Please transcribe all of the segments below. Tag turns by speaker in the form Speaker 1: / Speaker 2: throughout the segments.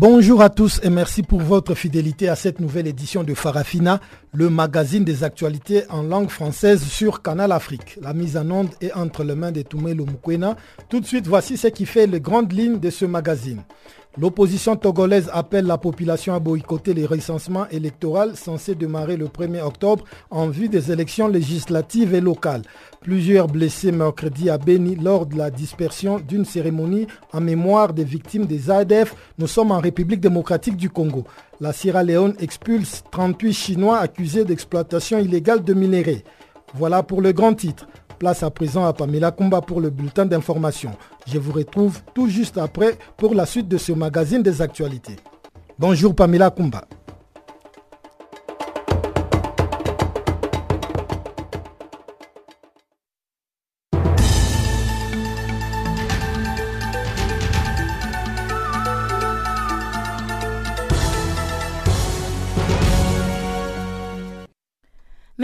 Speaker 1: Bonjour à tous et merci pour votre fidélité à cette nouvelle édition de Farafina, le magazine des actualités en langue française sur Canal Afrique. La mise en onde est entre les mains de Toumelo Mukwena. Tout de suite, voici ce qui fait les grandes lignes de ce magazine. L'opposition togolaise appelle la population à boycotter les recensements électoraux censés démarrer le 1er octobre en vue des élections législatives et locales. Plusieurs blessés mercredi à Beni lors de la dispersion d'une cérémonie en mémoire des victimes des ADF. Nous sommes en République démocratique du Congo. La Sierra Leone expulse 38 Chinois accusés d'exploitation illégale de minerais. Voilà pour le grand titre. Place à présent à Pamela Kumba pour le bulletin d'information. Je vous retrouve tout juste après pour la suite de ce magazine des actualités. Bonjour Pamela Kumba.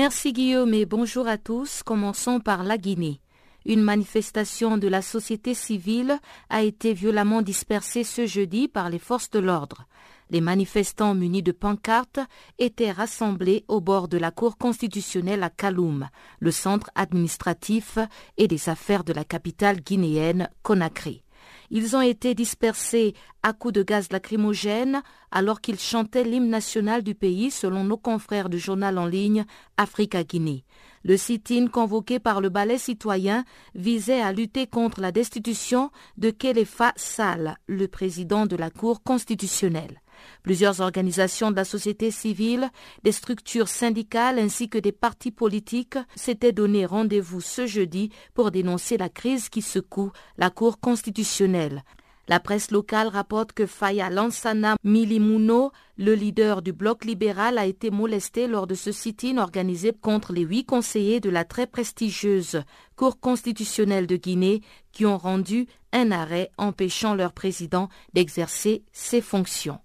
Speaker 2: Merci Guillaume et bonjour à tous. Commençons par la Guinée. Une manifestation de la société civile a été violemment dispersée ce jeudi par les forces de l'ordre. Les manifestants munis de pancartes étaient rassemblés au bord de la Cour constitutionnelle à Kaloum, le centre administratif et des affaires de la capitale guinéenne Conakry. Ils ont été dispersés à coups de gaz lacrymogène alors qu'ils chantaient l'hymne national du pays selon nos confrères du journal en ligne Africa Guinée. Le sit-in convoqué par le ballet citoyen visait à lutter contre la destitution de Kelefa Sall, le président de la Cour constitutionnelle. Plusieurs organisations de la société civile, des structures syndicales ainsi que des partis politiques s'étaient donné rendez-vous ce jeudi pour dénoncer la crise qui secoue la Cour constitutionnelle. La presse locale rapporte que Faya Lansana Milimuno, le leader du bloc libéral, a été molesté lors de ce sit-in organisé contre les huit conseillers de la très prestigieuse Cour constitutionnelle de Guinée qui ont rendu un arrêt empêchant leur président d'exercer ses fonctions.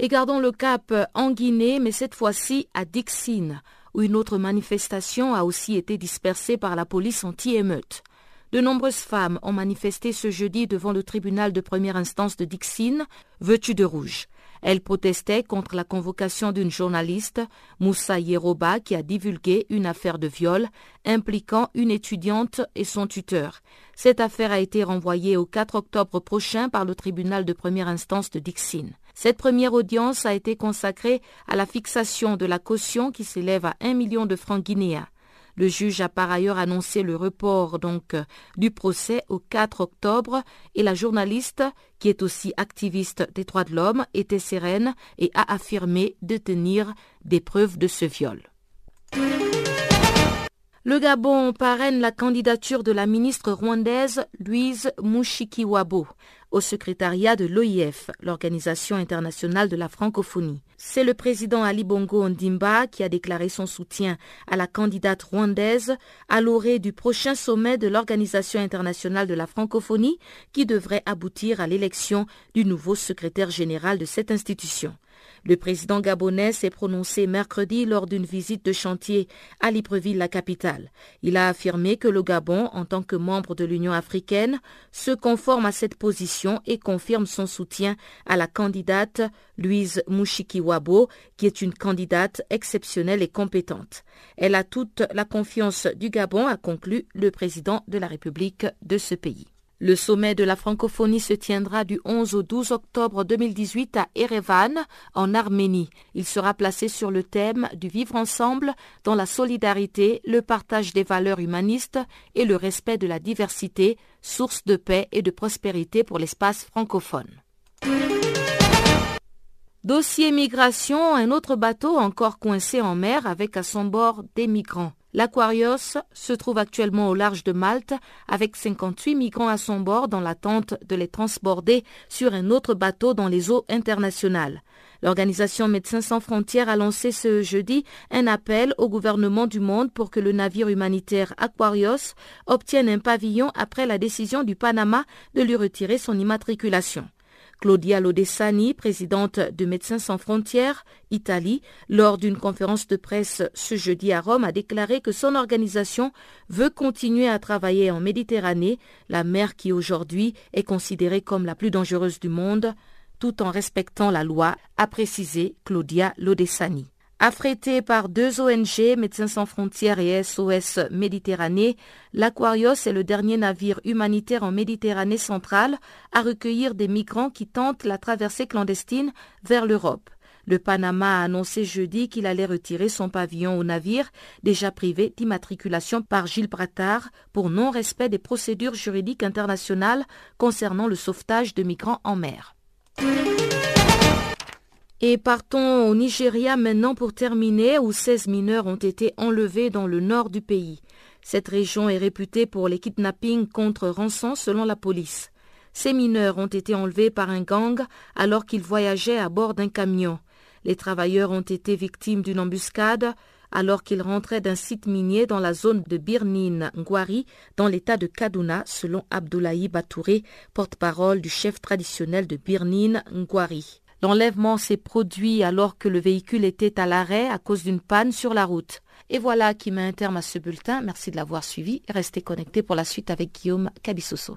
Speaker 2: Et gardons le cap en Guinée, mais cette fois-ci à Dixine, où une autre manifestation a aussi été dispersée par la police anti-émeute. De nombreuses femmes ont manifesté ce jeudi devant le tribunal de première instance de Dixine, vêtues de rouge. Elles protestaient contre la convocation d'une journaliste, Moussa Yeroba, qui a divulgué une affaire de viol impliquant une étudiante et son tuteur. Cette affaire a été renvoyée au 4 octobre prochain par le tribunal de première instance de Dixine. Cette première audience a été consacrée à la fixation de la caution qui s'élève à 1 million de francs guinéens. Le juge a par ailleurs annoncé le report du procès au 4 octobre et la journaliste, qui est aussi activiste des droits de l'homme, était sereine et a affirmé détenir des preuves de ce viol. Le Gabon parraine la candidature de la ministre rwandaise Louise Mushikiwabo au secrétariat de l'OIF, l'Organisation internationale de la francophonie. C'est le président Ali Bongo Ondimba qui a déclaré son soutien à la candidate rwandaise à l'orée du prochain sommet de l'Organisation internationale de la francophonie qui devrait aboutir à l'élection du nouveau secrétaire général de cette institution. Le président gabonais s'est prononcé mercredi lors d'une visite de chantier à Libreville, la capitale. Il a affirmé que le Gabon, en tant que membre de l'Union africaine, se conforme à cette position et confirme son soutien à la candidate Louise Mushikiwabo, qui est une candidate exceptionnelle et compétente. Elle a toute la confiance du Gabon, a conclu le président de la République de ce pays. Le sommet de la francophonie se tiendra du 11 au 12 octobre 2018 à Erevan, en Arménie. Il sera placé sur le thème du vivre ensemble dans la solidarité, le partage des valeurs humanistes et le respect de la diversité, source de paix et de prospérité pour l'espace francophone. Dossier migration, un autre bateau encore coincé en mer avec à son bord des migrants. L'Aquarius se trouve actuellement au large de Malte avec 58 migrants à son bord dans l'attente de les transborder sur un autre bateau dans les eaux internationales. L'organisation Médecins sans frontières a lancé ce jeudi un appel au gouvernement du monde pour que le navire humanitaire Aquarius obtienne un pavillon après la décision du Panama de lui retirer son immatriculation. Claudia Lodessani, présidente de Médecins sans frontières, Italie, lors d'une conférence de presse ce jeudi à Rome, a déclaré que son organisation veut continuer à travailler en Méditerranée, la mer qui aujourd'hui est considérée comme la plus dangereuse du monde, tout en respectant la loi, a précisé Claudia Lodessani. Affrété par deux ONG, Médecins sans frontières et SOS Méditerranée, l'Aquarios est le dernier navire humanitaire en Méditerranée centrale à recueillir des migrants qui tentent la traversée clandestine vers l'Europe. Le Panama a annoncé jeudi qu'il allait retirer son pavillon au navire, déjà privé d'immatriculation par Gilles Bratard pour non-respect des procédures juridiques internationales concernant le sauvetage de migrants en mer. Et partons au Nigeria maintenant pour terminer, où 16 mineurs ont été enlevés dans le nord du pays. Cette région est réputée pour les kidnappings contre rançon selon la police. Ces mineurs ont été enlevés par un gang alors qu'ils voyageaient à bord d'un camion. Les travailleurs ont été victimes d'une embuscade alors qu'ils rentraient d'un site minier dans la zone de Birnin Ngwari, dans l'état de Kaduna, selon Abdoulaye Batouré, porte-parole du chef traditionnel de Birnin Ngwari. L'enlèvement s'est produit alors que le véhicule était à l'arrêt à cause d'une panne sur la route. Et voilà qui met un terme à ce bulletin. Merci de l'avoir suivi. Restez connectés pour la suite avec Guillaume Cabissoso.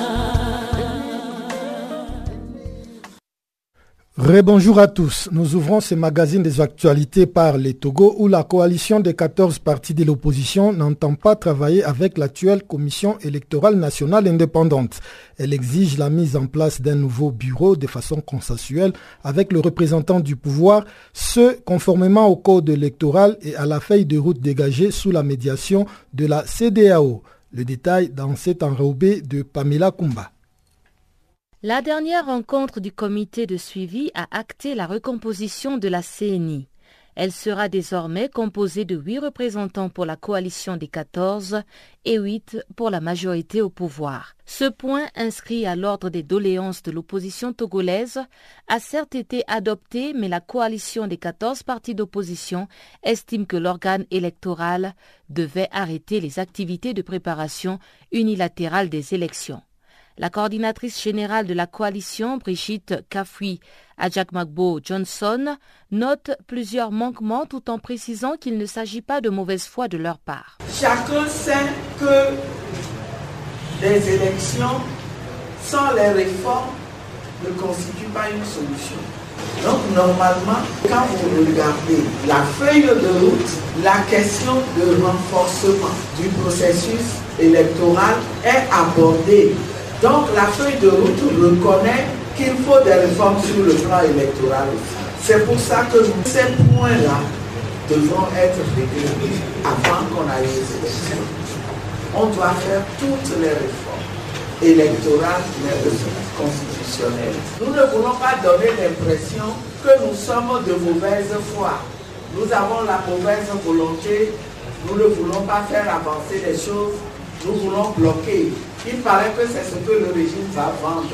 Speaker 1: Rebonjour à tous. Nous ouvrons ce magazine des actualités par les Togo où la coalition des 14 partis de l'opposition n'entend pas travailler avec l'actuelle commission électorale nationale indépendante. Elle exige la mise en place d'un nouveau bureau de façon consensuelle avec le représentant du pouvoir, ce conformément au code électoral et à la feuille de route dégagée sous la médiation de la CDAO. Le détail dans cet enrobé de Pamela Kumba.
Speaker 2: La dernière rencontre du comité de suivi a acté la recomposition de la CNI. Elle sera désormais composée de huit représentants pour la coalition des 14 et huit pour la majorité au pouvoir. Ce point, inscrit à l'ordre des doléances de l'opposition togolaise, a certes été adopté, mais la coalition des 14 partis d'opposition estime que l'organe électoral devait arrêter les activités de préparation unilatérale des élections. La coordinatrice générale de la coalition, Brigitte Kafui Ajakmagbo Johnson, note plusieurs manquements tout en précisant qu'il ne s'agit pas de mauvaise foi de leur part.
Speaker 3: Chacun sait que les élections sans les réformes ne constituent pas une solution. Donc normalement, quand vous regardez la feuille de route, la question de renforcement du processus électoral est abordée donc la feuille de route reconnaît qu'il faut des réformes sur le plan électoral aussi. C'est pour ça que ces points-là devront être réglés avant qu'on aille aux élections. On doit faire toutes les réformes électorales, mais aussi constitutionnelles. Nous ne voulons pas donner l'impression que nous sommes de mauvaise foi. Nous avons la mauvaise volonté, nous ne voulons pas faire avancer les choses, nous voulons bloquer il paraît que c'est ce que le régime va vendre.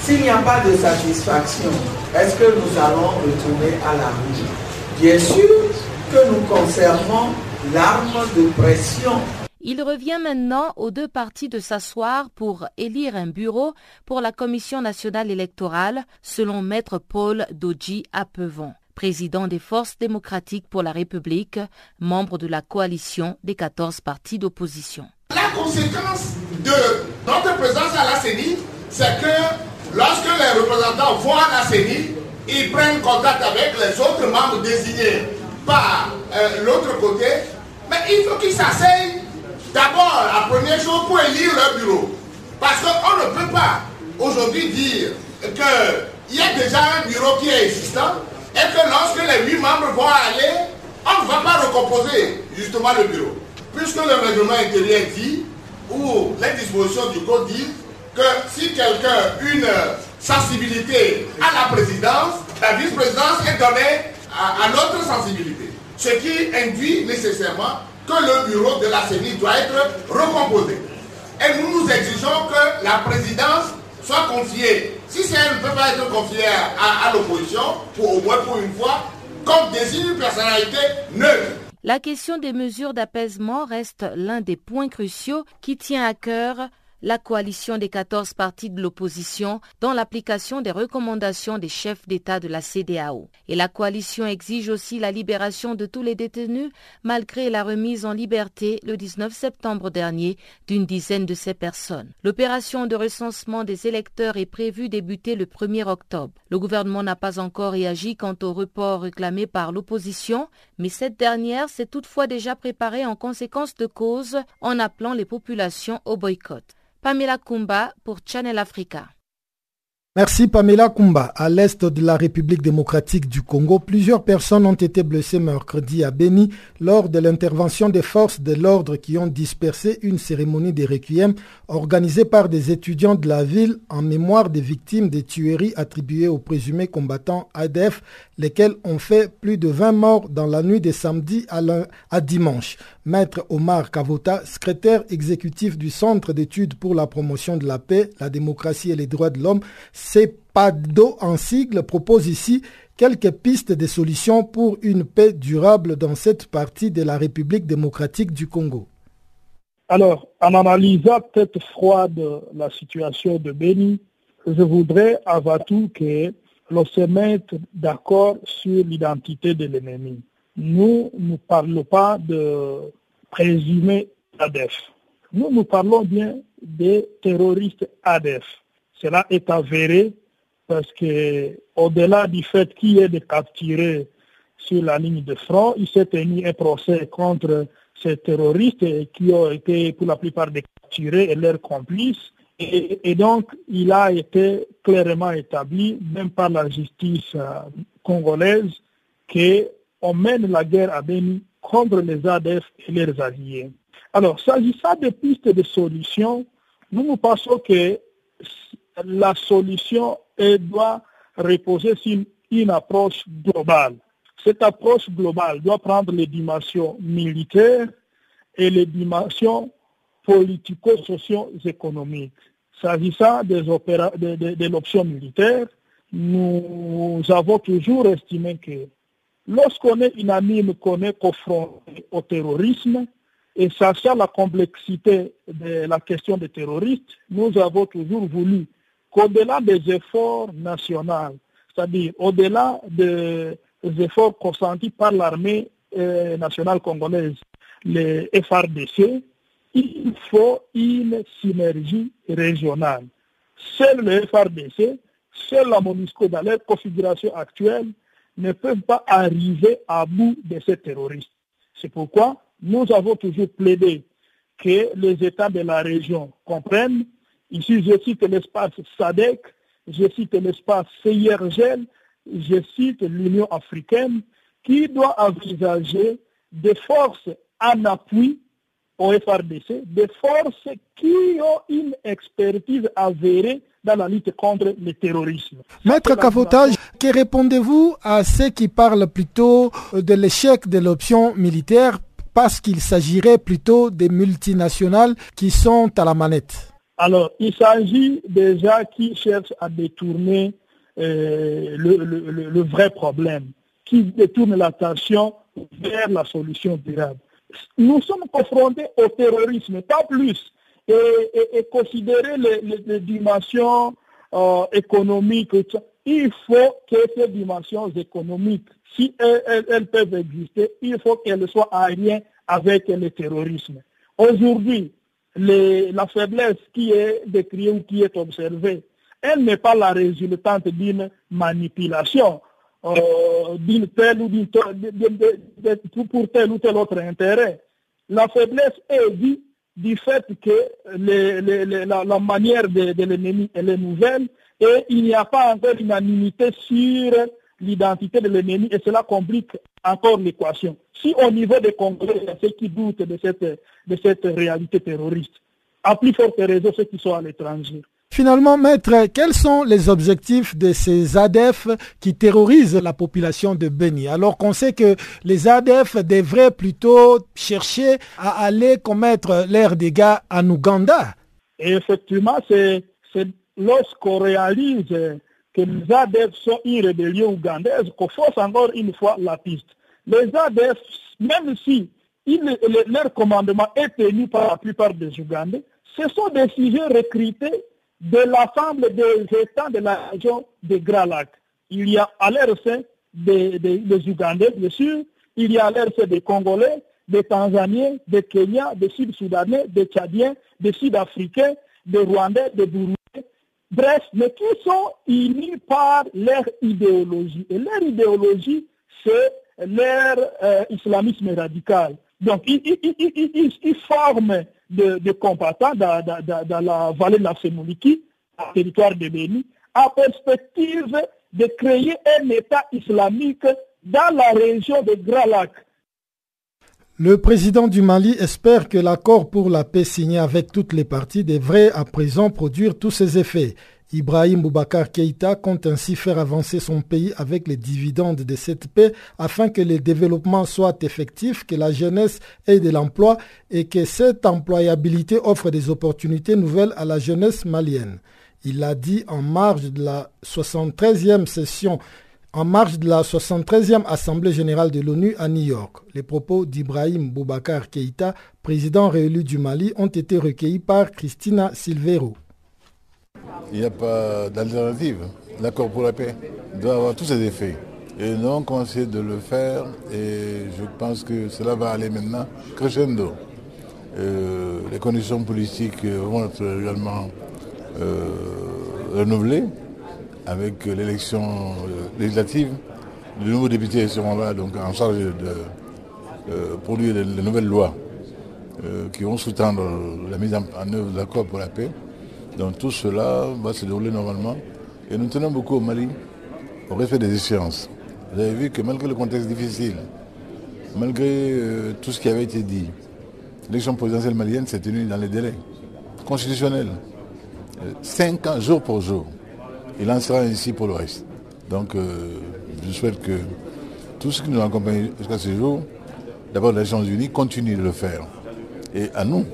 Speaker 3: S'il n'y a pas de satisfaction, est-ce que nous allons retourner à la rue? Bien sûr que nous conservons l'arme de pression.
Speaker 2: Il revient maintenant aux deux partis de s'asseoir pour élire un bureau pour la Commission nationale électorale, selon Maître Paul Doji Apevon, président des Forces démocratiques pour la République, membre de la coalition des 14 partis d'opposition.
Speaker 4: La conséquence de notre présence à la CENI, c'est que lorsque les représentants vont à la CENI, ils prennent contact avec les autres membres désignés par euh, l'autre côté, mais il faut qu'ils s'asseyent d'abord la première chose pour élire leur bureau. Parce qu'on ne peut pas aujourd'hui dire qu'il y a déjà un bureau qui est existant et que lorsque les huit membres vont aller, on ne va pas recomposer justement le bureau. Puisque le règlement intérieur dit, ou les dispositions du code disent, que si quelqu'un a une sensibilité à la présidence, la vice-présidence est donnée à, l'autre sensibilité. Ce qui induit nécessairement que le bureau de la CENI doit être recomposé. Et nous nous exigeons que la présidence soit confiée, si elle ne peut pas être confiée à, l'opposition, pour au moins pour une fois, comme désigne une personnalité neutre.
Speaker 2: La question des mesures d'apaisement reste l'un des points cruciaux qui tient à cœur la coalition des 14 partis de l'opposition dans l'application des recommandations des chefs d'État de la CDAO. Et la coalition exige aussi la libération de tous les détenus malgré la remise en liberté le 19 septembre dernier d'une dizaine de ces personnes. L'opération de recensement des électeurs est prévue débuter le 1er octobre. Le gouvernement n'a pas encore réagi quant au report réclamé par l'opposition, mais cette dernière s'est toutefois déjà préparée en conséquence de cause en appelant les populations au boycott. Pamela Kumba pour Channel Africa.
Speaker 1: Merci Pamela Kumba. À l'est de la République démocratique du Congo, plusieurs personnes ont été blessées mercredi à Beni lors de l'intervention des forces de l'ordre qui ont dispersé une cérémonie de requiem organisée par des étudiants de la ville en mémoire des victimes des tueries attribuées aux présumés combattants ADF, lesquels ont fait plus de 20 morts dans la nuit de samedi à, dimanche. Maître Omar Kavota, secrétaire exécutif du Centre d'études pour la promotion de la paix, la démocratie et les droits de l'homme, CEPADO en sigle, propose ici quelques pistes de solutions pour une paix durable dans cette partie de la République démocratique du Congo.
Speaker 5: Alors, en analysant tête froide la situation de Béni, je voudrais avant tout que l'on se mette d'accord sur l'identité de l'ennemi nous ne parlons pas de présumés ADF. Nous, nous parlons bien des terroristes ADF. Cela est avéré parce que, au-delà du fait qu'il y ait de capturés sur la ligne de front, il s'est tenu un procès contre ces terroristes qui ont été pour la plupart des capturés et leurs complices. Et, donc, il a été clairement établi, même par la justice euh, congolaise, que on mène la guerre à Beni contre les ADF et leurs alliés. Alors, s'agissant des pistes de solution, nous nous pensons que la solution doit reposer sur une approche globale. Cette approche globale doit prendre les dimensions militaires et les dimensions politico-socio-économiques. S'agissant des de, de l'option militaire, nous avons toujours estimé que Lorsqu'on est unanime qu'on est confronté au terrorisme, et sachant la complexité de la question des terroristes, nous avons toujours voulu qu'au-delà des efforts nationaux, c'est-à-dire au-delà des efforts consentis par l'armée euh, nationale congolaise, les FRDC, il faut une synergie régionale. Seul le FRDC, seul la MONUSCO dans leur configuration actuelle ne peuvent pas arriver à bout de ces terroristes. C'est pourquoi nous avons toujours plaidé que les États de la région comprennent. Ici, je cite l'espace SADEC, je cite l'espace CIRGEL, je cite l'Union africaine, qui doit envisager des forces en appui au FRDC, des forces qui ont une expertise avérée dans la lutte contre le terrorisme.
Speaker 1: Maître Cavotage, que répondez-vous à ceux qui parlent plutôt de l'échec de l'option militaire parce qu'il s'agirait plutôt des multinationales qui sont à la manette?
Speaker 5: Alors, il s'agit déjà qui cherchent à détourner euh, le, le, vrai problème, qui détournent l'attention vers la solution durable. Nous sommes confrontés au terrorisme, pas plus. Et, considérer les, dimensions euh, économiques, il faut que ces dimensions économiques, si elles, peuvent exister, il faut qu'elles soient en lien avec le terrorisme. Aujourd'hui, la faiblesse qui est décrite ou qui est observée, elle n'est pas la résultante d'une manipulation euh, d'une telle ou d'une pour tel ou tel autre intérêt. La faiblesse est due du fait que la, manière de, de l'ennemi est nouvelle et il n'y a pas encore unanimité sur l'identité de l'ennemi et cela complique encore l'équation. Si au niveau des Congrès, il y a ceux qui doutent de cette, de cette réalité terroriste, à plus forte raison ceux qui sont à l'étranger.
Speaker 1: Finalement, maître, quels sont les objectifs de ces ADF qui terrorisent la population de Beni? Alors qu'on sait que les ADF devraient plutôt chercher à aller commettre leurs dégâts en Ouganda.
Speaker 5: effectivement, c'est lorsqu'on réalise que les ADF sont une rébellion ougandaise qu'on force encore une fois la piste. Les ADF, même si leur commandement est tenu par la plupart des Ougandais, ce sont des sujets recrutés de l'ensemble des États de la région des Grands Lacs. Il y a à l'air sein des, des, Ougandais, bien sûr, il y a à l'air sein des Congolais, des Tanzaniens, des Kenyans, des Sud-Soudanais, des Tchadiens, des Sud-Africains, des Rwandais, des Burundais, bref, mais qui sont unis par leur idéologie. Et leur idéologie, c'est leur euh, islamisme radical. Donc, ils, ils forment de, combattants dans, la vallée de la Sémouliki, le territoire de Béni, en perspective de créer un État islamique dans la région de Grand Lac.
Speaker 1: Le président du Mali espère que l'accord pour la paix signé avec toutes les parties devrait à présent produire tous ses effets. Ibrahim Boubacar Keïta compte ainsi faire avancer son pays avec les dividendes de cette paix afin que le développement soit effectif, que la jeunesse ait de l'emploi et que cette employabilité offre des opportunités nouvelles à la jeunesse malienne. Il l'a dit en marge de la 73e session en marge de la 73e Assemblée générale de l'ONU à New York. Les propos d'Ibrahim Boubacar Keïta, président réélu du Mali, ont été recueillis par Christina Silvero.
Speaker 6: Il n'y a pas d'alternative. L'accord pour la paix doit avoir tous ses effets. Et nous avons commencé de le faire et je pense que cela va aller maintenant crescendo. Euh, les conditions politiques vont être également euh, renouvelées avec l'élection euh, législative. Les nouveaux députés seront là donc en charge de produire les, nouvelles lois qui vont sous-tendre la mise en œuvre de l'accord pour la paix. Donc tout cela va se dérouler normalement. Et nous tenons beaucoup au Mali au respect des échéances. Vous avez vu que malgré le contexte difficile, malgré euh, tout ce qui avait été dit, l'élection présidentielle malienne s'est tenue dans les délais constitutionnels. Euh, cinq ans, jour pour jour. Il en sera ainsi pour le reste. Donc euh, je souhaite que tout ce qui nous accompagne jusqu'à ce jour, d'abord les Nations Unies, continuent de le faire. Et à nous,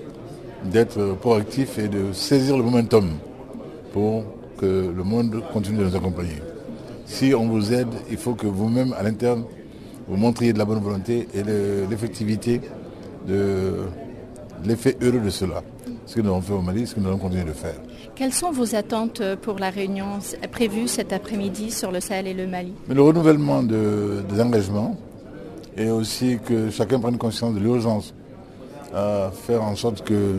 Speaker 6: d'être proactif et de saisir le momentum pour que le monde continue de nous accompagner. Si on vous aide, il faut que vous-même, à l'interne, vous montriez de la bonne volonté et l'effectivité de l'effet heureux de cela. Ce que nous avons fait au Mali, ce que nous allons continuer de faire.
Speaker 7: Quelles sont vos attentes pour la réunion prévue cet après-midi sur le Sahel et le Mali?
Speaker 6: Le renouvellement des engagements et aussi que chacun prenne conscience de l'urgence à faire en sorte que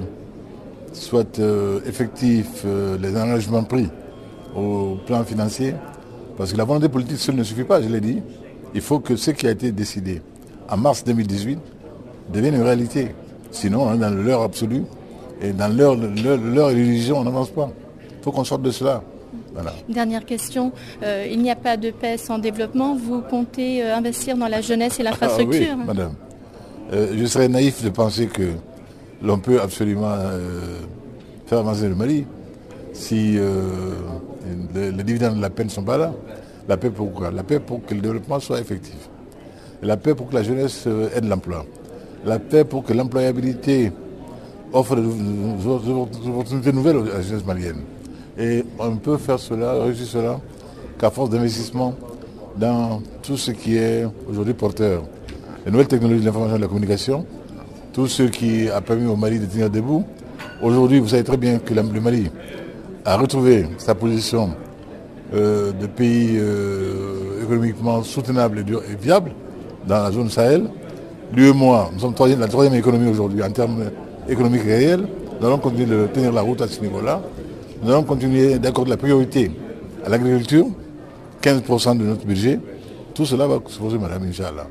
Speaker 6: soient euh, effectifs euh, les engagements pris au plan financier. Parce que la volonté politique seule ne suffit pas, je l'ai dit. Il faut que ce qui a été décidé en mars 2018 devienne une réalité. Sinon, on est dans l'heure absolue et dans l'heure religion, on n'avance pas. Il faut qu'on sorte de cela.
Speaker 7: Dernière question, euh, il n'y a pas de paix sans développement. Vous comptez investir dans la jeunesse et ah l'infrastructure?
Speaker 6: oui, madame. Euh, je serais naïf de penser que l'on peut absolument euh, faire avancer le Mali si euh, les, dividendes de la paix ne sont pas là. La paix pour quoi? La paix pour que le développement soit effectif. La paix pour que la jeunesse ait de l'emploi. La paix pour que l'employabilité offre des opportunités nouvelles à la jeunesse malienne. Et on peut faire cela, réussir cela, qu'à force d'investissement dans tout ce qui est aujourd'hui porteur les nouvelles technologies de l'information et de la communication, tout ce qui a permis au Mali de tenir debout. Aujourd'hui, vous savez très bien que le Mali a retrouvé sa position euh, de pays euh, économiquement soutenable et, viable dans la zone Sahel. Lui et moi, nous sommes la troisième économie aujourd'hui en termes économiques réels. Nous allons continuer de tenir la route à ce niveau-là. Nous allons continuer d'accorder la priorité à l'agriculture, 15% de notre budget. Tout cela va se poser, Madame Inch'Allah.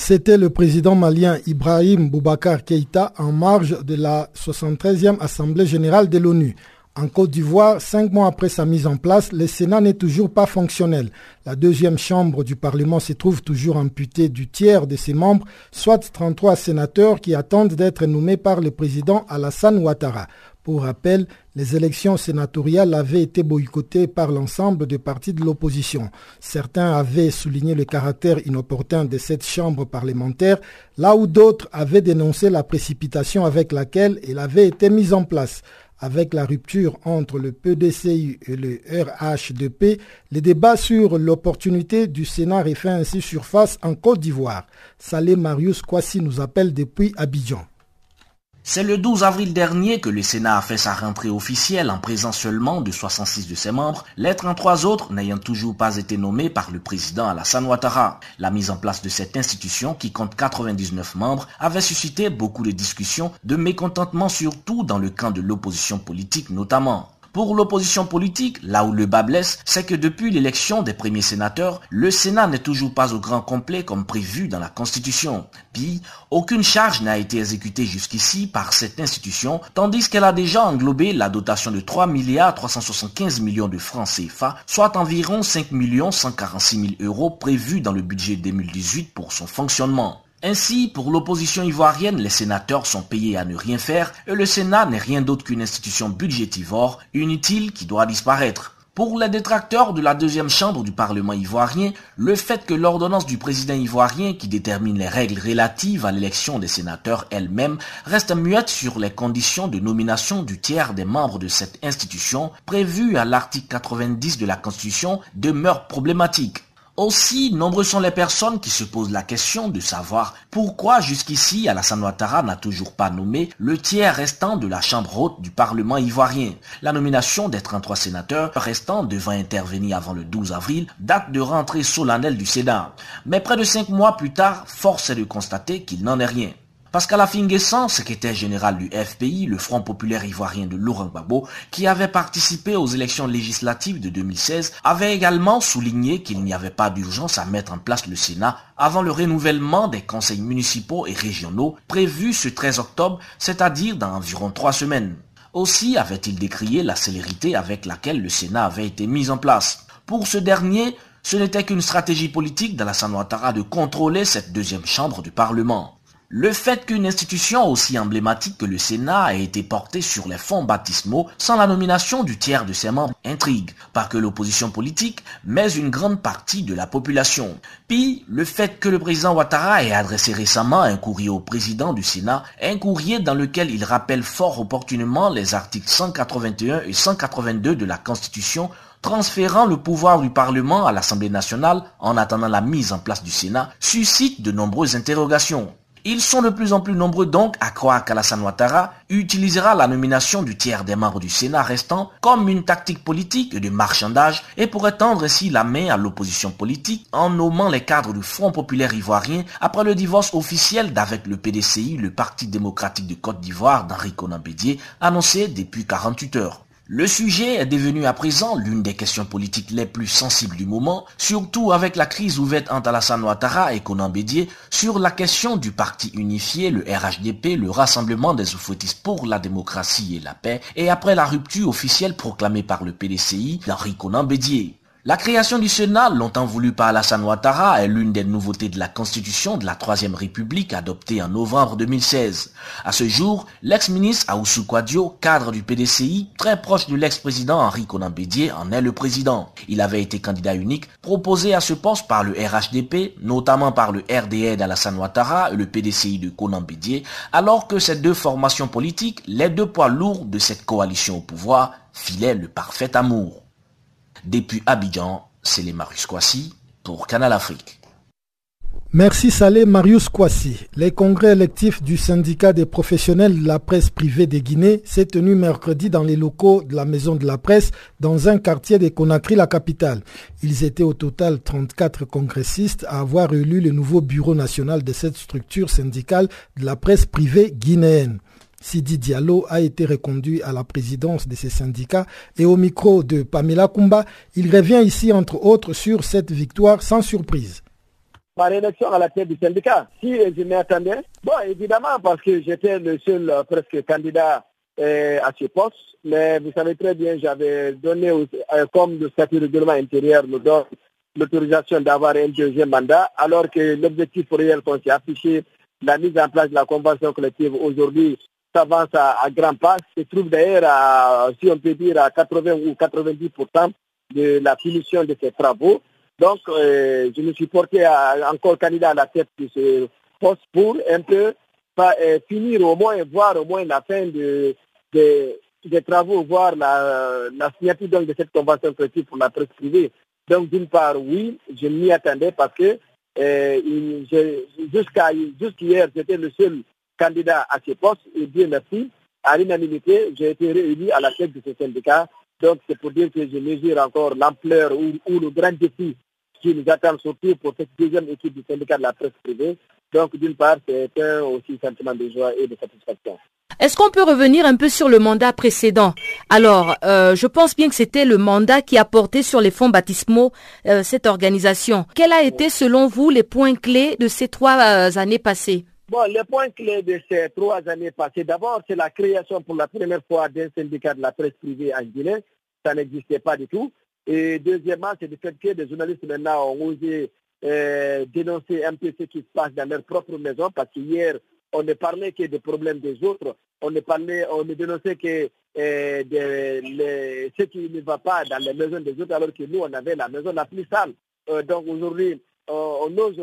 Speaker 1: C'était le président malien Ibrahim Boubacar Keïta en marge de la 73e Assemblée générale de l'ONU. En Côte d'Ivoire, cinq mois après sa mise en place, le Sénat n'est toujours pas fonctionnel. La deuxième chambre du Parlement se trouve toujours amputée du tiers de ses membres, soit 33 sénateurs qui attendent d'être nommés par le président Alassane Ouattara. Pour rappel, les élections sénatoriales avaient été boycottées par l'ensemble des partis de l'opposition. Certains avaient souligné le caractère inopportun de cette chambre parlementaire, là où d'autres avaient dénoncé la précipitation avec laquelle elle avait été mise en place. Avec la rupture entre le PDCI et le RHDP, les débats sur l'opportunité du Sénat refait ainsi surface en Côte d'Ivoire. Salé Marius Kwasi nous appelle depuis Abidjan.
Speaker 8: C'est le 12 avril dernier que le Sénat a fait sa rentrée officielle en présence seulement de 66 de ses membres, les 33 autres n'ayant toujours pas été nommés par le président Alassane Ouattara. La mise en place de cette institution, qui compte 99 membres, avait suscité beaucoup de discussions, de mécontentement surtout dans le camp de l'opposition politique notamment. Pour l'opposition politique, là où le bas blesse, c'est que depuis l'élection des premiers sénateurs, le Sénat n'est toujours pas au grand complet comme prévu dans la Constitution. Puis, aucune charge n'a été exécutée jusqu'ici par cette institution, tandis qu'elle a déjà englobé la dotation de 3 milliards 375 millions de francs CFA, soit environ 5 millions 146 000 euros prévus dans le budget 2018 pour son fonctionnement. Ainsi, pour l'opposition ivoirienne, les sénateurs sont payés à ne rien faire et le Sénat n'est rien d'autre qu'une institution budgétivore, inutile qui doit disparaître. Pour les détracteurs de la deuxième chambre du Parlement ivoirien, le fait que l'ordonnance du président ivoirien qui détermine les règles relatives à l'élection des sénateurs elle-même reste muette sur les conditions de nomination du tiers des membres de cette institution prévues à l'article 90 de la Constitution demeure problématique. Aussi, nombreux sont les personnes qui se posent la question de savoir pourquoi jusqu'ici Alassane Ouattara n'a toujours pas nommé le tiers restant de la Chambre haute du Parlement ivoirien. La nomination des 33 sénateurs restants devant intervenir avant le 12 avril, date de rentrée solennelle du Sénat. Mais près de cinq mois plus tard, force est de constater qu'il n'en est rien. Pascal Afinguessan, secrétaire général du FPI, le Front populaire ivoirien de Laurent Gbagbo, qui avait participé aux élections législatives de 2016, avait également souligné qu'il n'y avait pas d'urgence à mettre en place le Sénat avant le renouvellement des conseils municipaux et régionaux prévu ce 13 octobre, c'est-à-dire dans environ trois semaines. Aussi avait-il décrié la célérité avec laquelle le Sénat avait été mis en place. Pour ce dernier, ce n'était qu'une stratégie politique d'Alassane Ouattara de contrôler cette deuxième chambre du Parlement. Le fait qu'une institution aussi emblématique que le Sénat ait été portée sur les fonds baptismaux sans la nomination du tiers de ses membres intrigue, pas que l'opposition politique, mais une grande partie de la population. Puis, le fait que le président Ouattara ait adressé récemment un courrier au président du Sénat, un courrier dans lequel il rappelle fort opportunément les articles 181 et 182 de la Constitution transférant le pouvoir du Parlement à l'Assemblée nationale en attendant la mise en place du Sénat, suscite de nombreuses interrogations. Ils sont de plus en plus nombreux donc à croire qu'Alassane Ouattara utilisera la nomination du tiers des membres du Sénat restant comme une tactique politique de marchandage et pourrait tendre ainsi la main à l'opposition politique en nommant les cadres du Front populaire ivoirien après le divorce officiel d'avec le PDCI, le Parti démocratique de Côte d'Ivoire d'Henri Conan annoncé depuis 48 heures. Le sujet est devenu à présent l'une des questions politiques les plus sensibles du moment, surtout avec la crise ouverte entre Alassane Ouattara et Conan Bédier sur la question du parti unifié, le RHDP, le Rassemblement des Oufouettistes pour la démocratie et la paix, et après la rupture officielle proclamée par le PDCI d'Henri Conan Bédier. La création du Sénat, longtemps voulue par Alassane Ouattara, est l'une des nouveautés de la Constitution de la Troisième République adoptée en novembre 2016. À ce jour, l'ex-ministre Aoussou Kouadio, cadre du PDCI, très proche de l'ex-président Henri Conan Bédier, en est le président. Il avait été candidat unique, proposé à ce poste par le RHDP, notamment par le RDA d'Alassane Ouattara et le PDCI de Conan Bédier, alors que ces deux formations politiques, les deux poids lourds de cette coalition au pouvoir, filaient le parfait amour. Depuis Abidjan, c'est les Marus Kwasi pour Canal Afrique.
Speaker 1: Merci Salé Marius Kwasi. Les congrès électifs du syndicat des professionnels de la presse privée de Guinée s'est tenu mercredi dans les locaux de la Maison de la Presse dans un quartier de Conakry, la capitale. Ils étaient au total 34 congressistes à avoir élu le nouveau bureau national de cette structure syndicale de la presse privée guinéenne. Sidi Diallo a été reconduit à la présidence de ces syndicats et au micro de Pamela Kumba, il revient ici entre autres sur cette victoire sans surprise
Speaker 9: ma réélection à la tête du syndicat. Si je m'y attendais, bon, évidemment, parce que j'étais le seul euh, presque candidat euh, à ce poste, mais vous savez très bien, j'avais donné, euh, comme le statut règlement intérieur nous donne l'autorisation d'avoir un deuxième mandat, alors que l'objectif réel qu'on s'est affiché, la mise en place de la convention collective aujourd'hui, s'avance à, à grands pas, se trouve d'ailleurs, à, si on peut dire, à 80 ou 90% de la finition de ces travaux. Donc, euh, je me suis porté encore candidat à la tête de ce poste pour un peu euh, finir au moins, voir au moins la fin de, des travaux, voir la, signature de cette convention collective pour la presse privée. Donc, d'une part, oui, je m'y attendais parce que euh, jusqu'à jusqu'hier, j'étais le seul candidat à ce poste et bien merci. À l'unanimité, j'ai été réélu à la tête de ce syndicat. Donc, c'est pour dire que je mesure encore l'ampleur ou, ou, le grand défi qui nous attend surtout pour cette deuxième équipe du syndicat de la presse privée. Donc, d'une part, c'est un aussi sentiment de joie et de satisfaction.
Speaker 2: Est-ce qu'on peut revenir un peu sur le mandat précédent? Alors, euh, je pense bien que c'était le mandat qui a porté sur les fonds baptismaux euh, cette organisation. Quels a été, selon vous, les points clés de ces trois euh, années passées?
Speaker 9: Bon, les points clés de ces trois années passées, d'abord, c'est la création pour la première fois d'un syndicat de la presse privée en Guinée. Ça n'existait pas du tout. Et deuxièmement, c'est le fait que des journalistes maintenant ont osé euh, dénoncer un peu ce qui se passe dans leur propre maison, parce qu'hier, on ne parlait que des problèmes des autres, on ne parlait, on ne dénonçait que euh, de, ce qui ne va pas dans les maisons des autres, alors que nous, on avait la maison la plus sale. Euh, donc aujourd'hui, on ose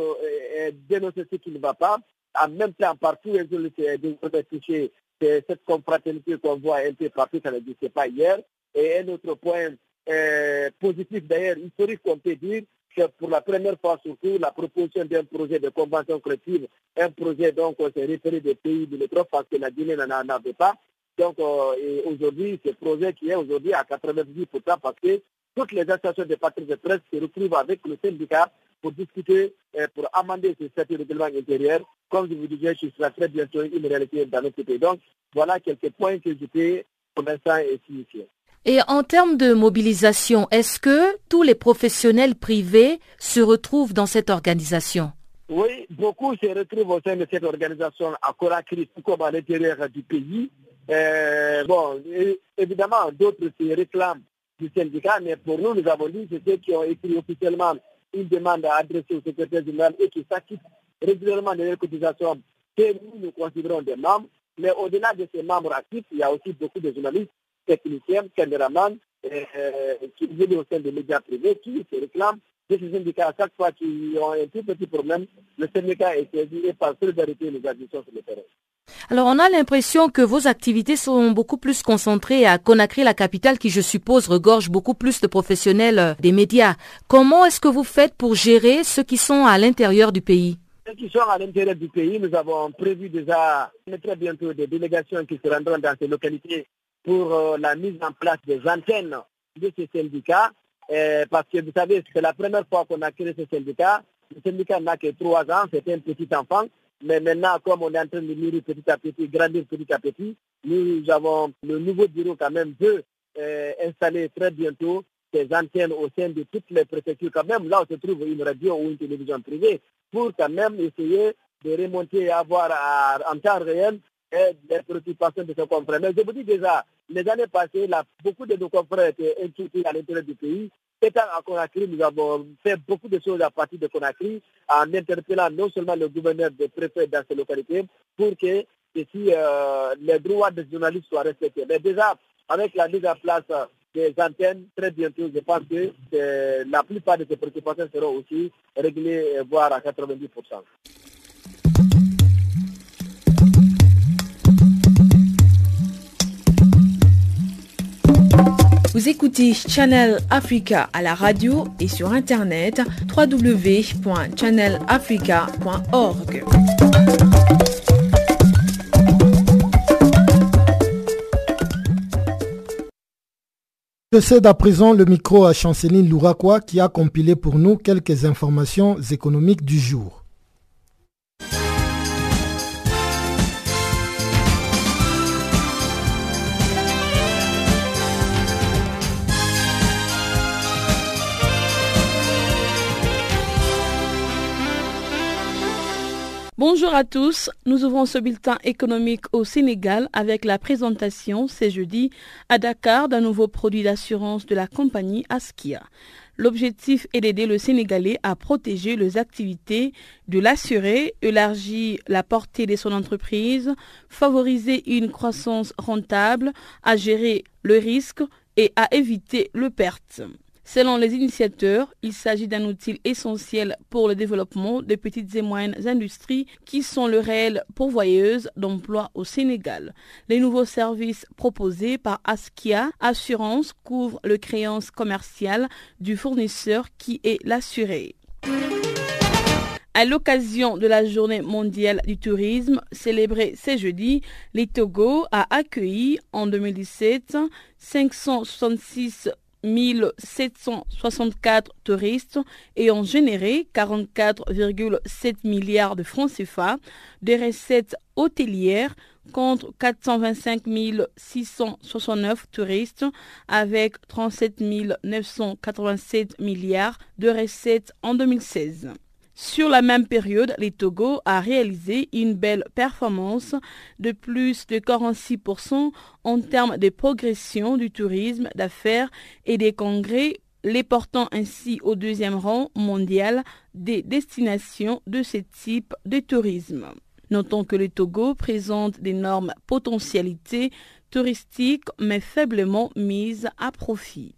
Speaker 9: dénoncer ce qui ne va pas. En même temps, partout, les autres touchés, cette confraternité qu'on voit un peu partout, ça n'existait pas hier. Et un autre point euh, positif d'ailleurs historique qu'on peut dire que pour la première fois surtout la proposition d'un projet de convention collective, un projet donc on s'est référé des pays de l'Europe parce que la Guinée n'en avait pas. Donc euh, aujourd'hui, ce projet qui est aujourd'hui à 90% parce que toutes les associations de patries de presse se retrouvent avec le syndicat pour discuter, pour amender ce statut de règlement intérieur. Comme je vous disais, ce sera très bientôt une réalité dans notre pays. Donc voilà quelques points que je peux pour l'instant signifier.
Speaker 2: Et en termes de mobilisation, est-ce que tous les professionnels privés se retrouvent dans cette organisation?
Speaker 9: Oui, beaucoup se retrouvent au sein de cette organisation à Conakry, comme à l'intérieur du pays. Euh, bon, évidemment, d'autres se réclament du syndicat, mais pour nous, nous avons dit que ceux qui ont écrit officiellement une demande à adresser au secrétaire général et qui s'acquittent régulièrement de leurs cotisations que nous, nous considérons des membres. Mais au-delà de ces membres actifs, il y a aussi beaucoup de journalistes techniciens, caméramans, euh, qui viennent au sein des médias privés, qui se réclament de ces syndicats. À chaque fois qu'ils ont un tout petit problème, le syndicat est saisi et par solidarité, nous agissons sur le terrain.
Speaker 2: Alors on a l'impression que vos activités sont beaucoup plus concentrées à Conakry, la capitale qui je suppose regorge beaucoup plus de professionnels euh, des médias. Comment est-ce que vous faites pour gérer ceux qui sont à l'intérieur du pays?
Speaker 9: Ceux qui sont à l'intérieur du pays, nous avons prévu déjà très bientôt des délégations qui se rendront dans ces localités pour euh, la mise en place des antennes de ces syndicats, euh, parce que vous savez, c'est la première fois qu'on a créé ce syndicat. Le syndicat n'a que trois ans, c'était un petit enfant, mais maintenant, comme on est en train de mûrir petit à petit, grandir petit à petit, nous avons le nouveau bureau quand même veut euh, installer très bientôt ces antennes au sein de toutes les préfectures, quand même là où se trouve une radio ou une télévision privée, pour quand même essayer de remonter et avoir en temps réel des préoccupations de ses confrères. Mais je vous dis déjà, les années passées, beaucoup de nos confrères étaient inquiétés à l'intérieur du pays. Étant à Conakry, nous avons fait beaucoup de choses à partir de Conakry, en interpellant non seulement le gouverneur des préfets dans ces localités, pour que ici, euh, les droits des journalistes soient respectés. Mais déjà, avec la mise en place des antennes, très bientôt, je pense que la plupart de ces préoccupations seront aussi réglées, voire à 90%.
Speaker 10: Vous écoutez Channel Africa à la radio et sur internet www.channelafrica.org.
Speaker 1: Je cède à présent le micro à Chanceline Louraquois qui a compilé pour nous quelques informations économiques du jour.
Speaker 11: Bonjour à tous, nous ouvrons ce bulletin économique au Sénégal avec la présentation ce jeudi à Dakar d'un nouveau produit d'assurance de la compagnie Askia. L'objectif est d'aider le Sénégalais à protéger les activités de l'assuré, élargir la portée de son entreprise, favoriser une croissance rentable, à gérer le risque et à éviter le perte. Selon les initiateurs, il s'agit d'un outil essentiel pour le développement des petites et moyennes industries qui sont le réel pourvoyeuse d'emplois au Sénégal. Les nouveaux services proposés par Askia Assurance couvrent le créance commercial du fournisseur qui est l'assuré. À l'occasion de la journée mondiale du tourisme célébrée ce jeudi, les Togo a accueilli en 2017 566 1764 touristes et ont généré 44,7 milliards de francs CFA de recettes hôtelières contre 425 669 touristes avec 37 987 milliards de recettes en 2016. Sur la même période, les Togo a réalisé une belle performance de plus de 46% en termes de progression du tourisme d'affaires et des congrès, les portant ainsi au deuxième rang mondial des destinations de ce type de tourisme. Notons que le Togo présente d'énormes potentialités touristiques mais faiblement mises à profit.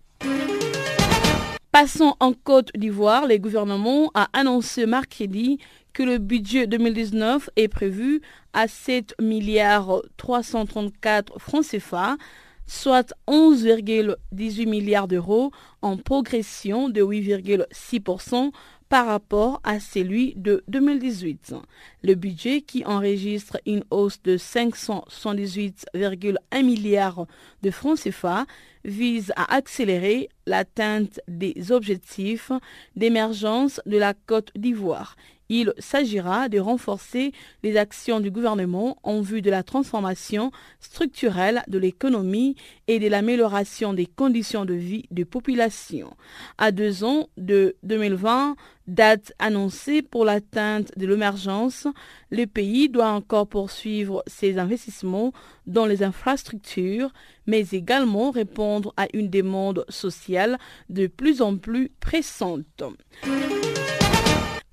Speaker 11: Passons en Côte d'Ivoire, le gouvernement a annoncé mercredi que le budget 2019 est prévu à 7 milliards 334 francs CFA, soit 11,18 milliards d'euros en progression de 8,6% par rapport à celui de 2018. Le budget qui enregistre une hausse de 578,1 milliards de francs CFA vise à accélérer l'atteinte des objectifs d'émergence de la Côte d'Ivoire. Il s'agira de renforcer les actions du gouvernement en vue de la transformation structurelle de l'économie et de l'amélioration des conditions de vie des populations. À deux ans de 2020, date annoncée pour l'atteinte de l'émergence, le pays doit encore poursuivre ses investissements dans les infrastructures, mais également répondre à une demande sociale de plus en plus pressante.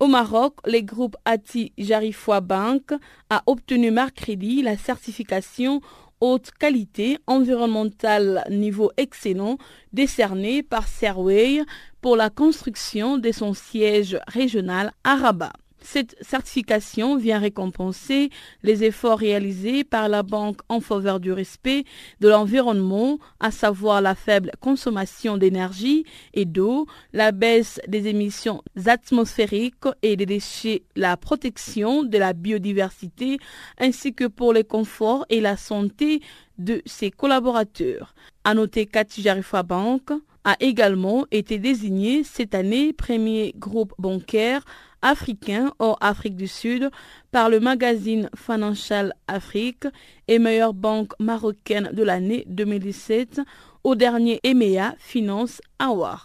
Speaker 11: Au Maroc, le groupe Ati Jarifoua Bank a obtenu mercredi la certification haute qualité environnementale niveau excellent décernée par Serway pour la construction de son siège régional à Rabat. Cette certification vient récompenser les efforts réalisés par la banque en faveur du respect de l'environnement, à savoir la faible consommation d'énergie et d'eau, la baisse des émissions atmosphériques et des déchets, la protection de la biodiversité, ainsi que pour le confort et la santé de ses collaborateurs. À noter qu'Atijarifa Bank a également été désigné cette année premier groupe bancaire africain hors Afrique du Sud par le magazine Financial Afrique et meilleure banque marocaine de l'année 2017 au dernier EMEA Finance Award.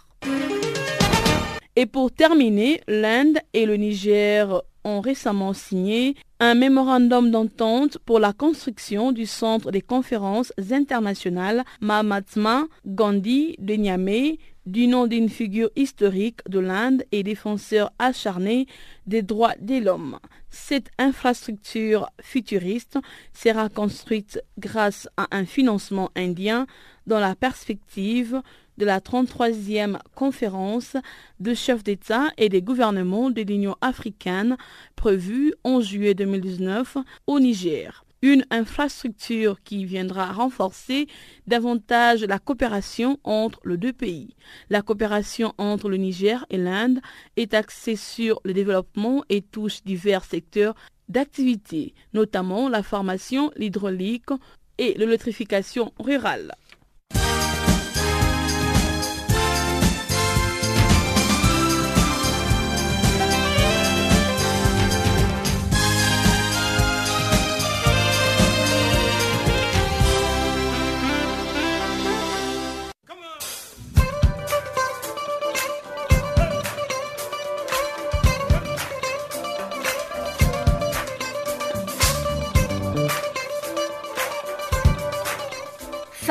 Speaker 11: Et pour terminer, l'Inde et le Niger ont récemment signé un mémorandum d'entente pour la construction du centre des conférences internationales Mahatma Gandhi de Niamey du nom d'une figure historique de l'Inde et défenseur acharné des droits de l'homme. Cette infrastructure futuriste sera construite grâce à un financement indien dans la perspective de la 33e conférence de chefs d'État et des gouvernements de l'Union africaine prévue en juillet 2019 au Niger. Une infrastructure qui viendra renforcer davantage la coopération entre les deux pays. La coopération entre le Niger et l'Inde est axée sur le développement et touche divers secteurs d'activité, notamment la formation, l'hydraulique et l'électrification rurale.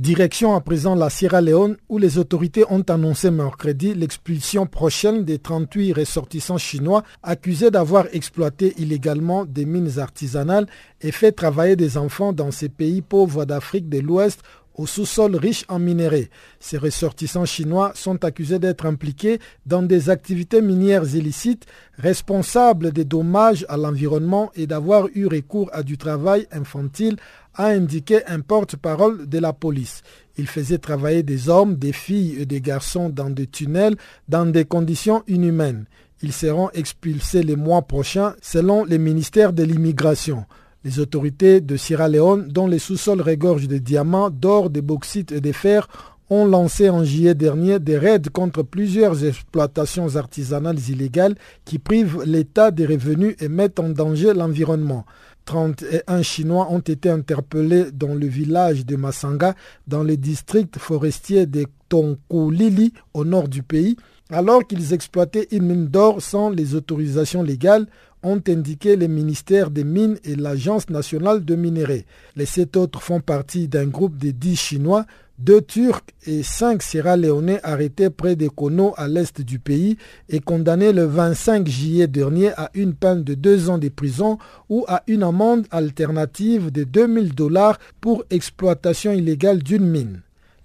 Speaker 1: Direction à présent la Sierra Leone où les autorités ont annoncé mercredi l'expulsion prochaine des 38 ressortissants chinois accusés d'avoir exploité illégalement des mines artisanales et fait travailler des enfants dans ces pays pauvres d'Afrique de l'Ouest au sous-sol riche en minerais. Ces ressortissants chinois sont accusés d'être impliqués dans des activités minières illicites, responsables des dommages à l'environnement et d'avoir eu recours à du travail infantile a indiqué un porte-parole de la police. Il faisait travailler des hommes, des filles et des garçons dans des tunnels dans des conditions inhumaines. Ils seront expulsés les mois prochains selon le ministère de l'immigration. Les autorités de Sierra Leone, dont les sous-sols regorgent de diamants, d'or, de bauxite et de fer, ont lancé en juillet dernier des raids contre plusieurs exploitations artisanales illégales qui privent l'État des revenus et mettent en danger l'environnement. 31 Chinois ont été interpellés dans le village de Masanga, dans le district forestier de Tonkolili, au nord du pays, alors qu'ils exploitaient une mine d'or sans les autorisations légales ont indiqué les ministères des Mines et l'Agence nationale de minerais. Les sept autres font partie d'un groupe de dix Chinois deux Turcs et cinq Sierra-Léonais arrêtés près de Kono à l'est du pays et condamnés le 25 juillet dernier à une peine de deux ans de prison ou à une amende alternative de 2000 dollars pour exploitation illégale d'une mine.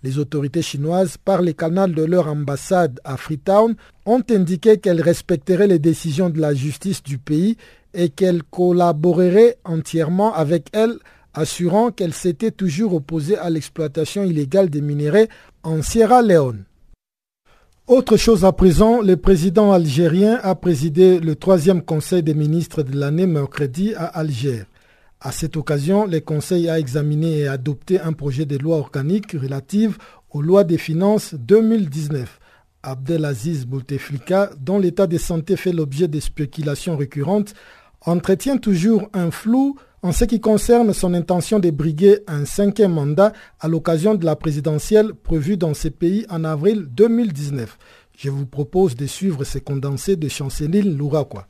Speaker 1: Les autorités chinoises, par les canaux de leur ambassade à Freetown, ont indiqué qu'elles respecteraient les décisions de la justice du pays et qu'elles collaboreraient entièrement avec elles assurant qu'elle s'était toujours opposée à l'exploitation illégale des minéraux en Sierra Leone. Autre chose à présent, le président algérien a présidé le troisième conseil des ministres de l'année mercredi à Alger. À cette occasion, le Conseil a examiné et adopté un projet de loi organique relative aux lois des finances 2019. Abdelaziz Bouteflika, dont l'état de santé fait l'objet de spéculations récurrentes, entretient toujours un flou en ce qui concerne son intention de briguer un cinquième mandat à l'occasion de la présidentielle prévue dans ces pays en avril 2019. Je vous propose de suivre ces condensés de Chanceline Louraquois.